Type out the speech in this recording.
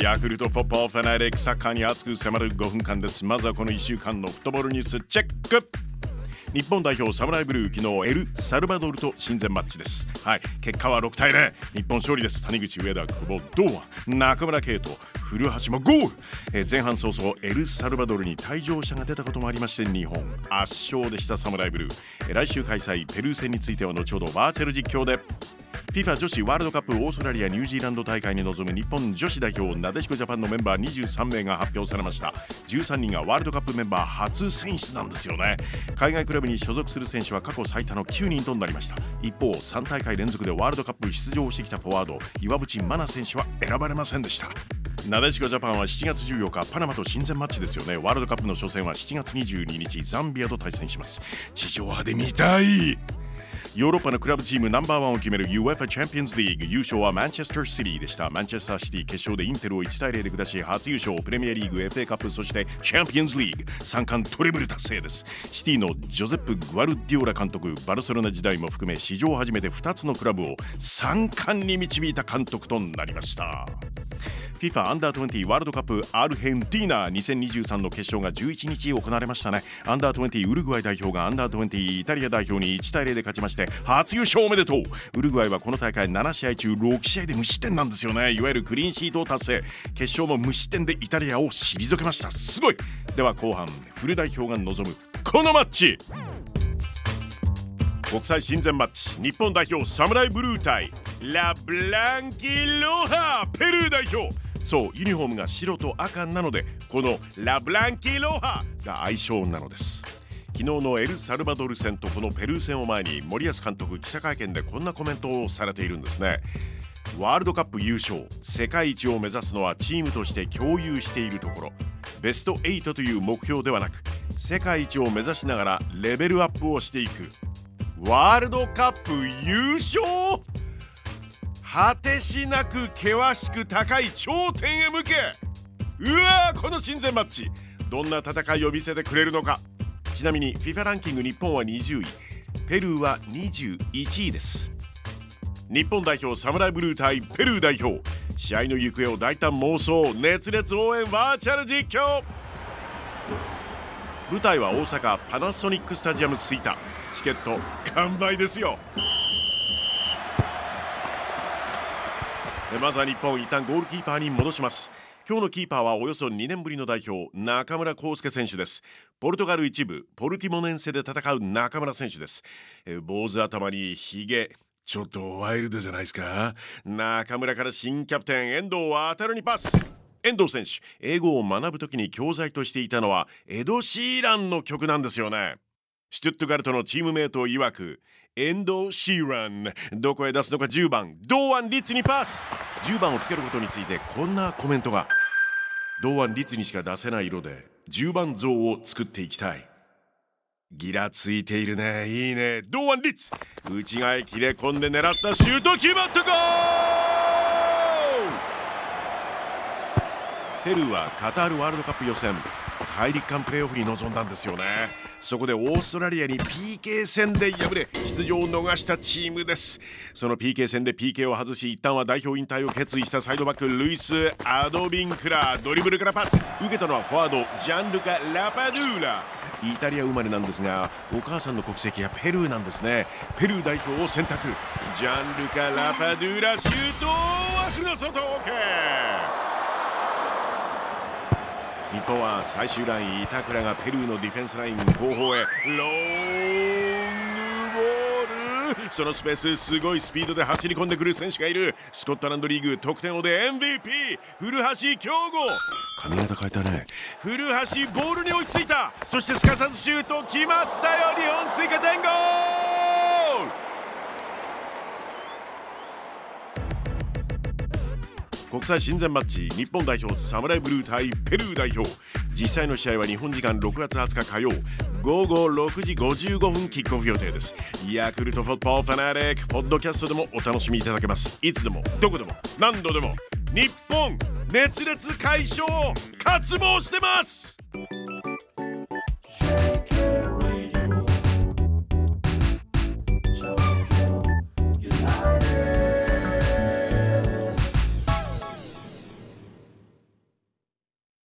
ヤクルトフォッポーファナリックサッカーに熱く迫る5分間です。まずはこの1週間のフットボールニュースチェック。日本代表サムライブルー昨日エル・サルバドルと親善マッチです。はい。結果は6対0日本勝利です。谷口上田久保堂安。中村圭斗古橋もゴール、え、前半早々エル・サルバドルに退場者が出たこともありまして日本。圧勝でしたサムライブルー、えー、来週開催ペルー戦については後ほどバーチャル実況で。FIFA 女子ワールドカップオーストラリアニュージーランド大会に臨む日本女子代表なでしこジャパンのメンバー23名が発表されました。13人がワールドカップメンバー初選出なんですよね。海外クラブに所属する選手は過去最多の9人となりました。一方3大会連続でワールドカップ出場してきたフォワード岩渕真奈選手は選ばれませんでした。なでしこジャパンは7月14日パナマと親善マッチですよね。ワールドカップの初戦は7月22日ザンビアと対戦します。地上波で見たい。ヨーロッパのクラブチームナンバーワンを決める UEFA チャンピオンズリーグ優勝はマンチェスターシティでした。マンチェスターシティ決勝でインテルを1対0で下し初優勝プレミアリーグ FA カップそしてチャンピオンズリーグ。3冠トリプル達成です。シティのジョゼップ・グアルディオラ監督バルセロナ時代も含め史上初めて2つのクラブを3冠に導いた監督となりました。FIFA アンダー20ワールドカップアルヘンティーナ2023の決勝が11日行われましたね。アンダー20ウルグアイ代表がアンダー20イタリア代表に1対0で勝ちまして初優勝おめでとう。ウルグアイはこの大会7試合中6試合で無失点なんですよね。いわゆるクリーンシートを達成。決勝も無失点でイタリアを退けました。すごい。では後半フル代表が臨むこのマッチ。国際親善マッチ。日本代表サムライブルー対ラ・ブランキロハペルー代表。そうユニフォームが白と赤なのでこのラ・ブランキロハが相性なのです。昨日のエルサルバドル戦とこのペルー戦を前に森保監督記者会見でこんなコメントをされているんですね。ワールドカップ優勝世界一を目指すのはチームとして共有しているところ。ベスト8という目標ではなく世界一を目指しながらレベルアップをしていく。ワールドカップ優勝！果てしなく険しく高い頂点へ向け！うわこの親善マッチ。どんな戦いを見せてくれるのか。ちなみに FIFA ランキング日本は20位ペルーは21位です。日本代表サムライブルー対ペルー代表。試合の行方を大胆妄想熱烈応援バーチャル実況。舞台は大阪パナソニックスタジアム吹田チケット完売ですよ。まずは日本一旦ゴールキーパーに戻します。今日のキーパーはおよそ2年ぶりの代表中村康介選手です。ポルトガル一部ポルティモネンセで戦う中村選手です。坊主頭にヒゲちょっとワイルドじゃないですか？中村から新キャプテン遠藤航にパス。遠藤選手英語を学ぶ時に教材としていたのはエド・シーランの曲なんですよね。シュトゥットガルトのチームメイト曰くエンド・シーラン。どこへ出すのか？10番。堂安律にパス。10番をつけることについてこんなコメントが。堂安律にしか出せない色で10番像を作っていきたい。ギラついているね。いいね。堂安律。内側へ切れ込んで狙ったシュート決まったゴーペルーはカタールワールドカップ予選大陸間プレーオフに臨んだんですよね。そこでオーストラリアに PK 戦で敗れ出場を逃したチームです。その PK 戦で PK を外し一旦は代表引退を決意したサイドバックルイス・アドビンクラドリブルからパス。受けたのはフォワードジャンルカ・ラパドゥーラ。イタリア生まれなんですがお母さんの国籍はペルーなんですね。ペルー代表を選択。ジャンルカ・ラパドゥーラシュート枠の外 OK 日本は最終ライン板倉がペルーのディフェンスライン後方へ。ロングボール。そのスペースすごいスピードで走り込んでくる選手がいる。スコットランドリーグ得点王で MVP 古橋京吾髪型変えたね。古橋ボールに追いついた。そしてすかさずシュート。決まったよ。日本追加点ゴー国際親善マッチ日本代表サムライブルー対ペルー代表。実際の試合は日本時間6月20日火曜。午後6時55分キックオフ予定です。ヤクルトフォットファナリックポッドキャストでもお楽しみいただけます。いつでもどこでも何度でも日本熱烈解消渇望してます!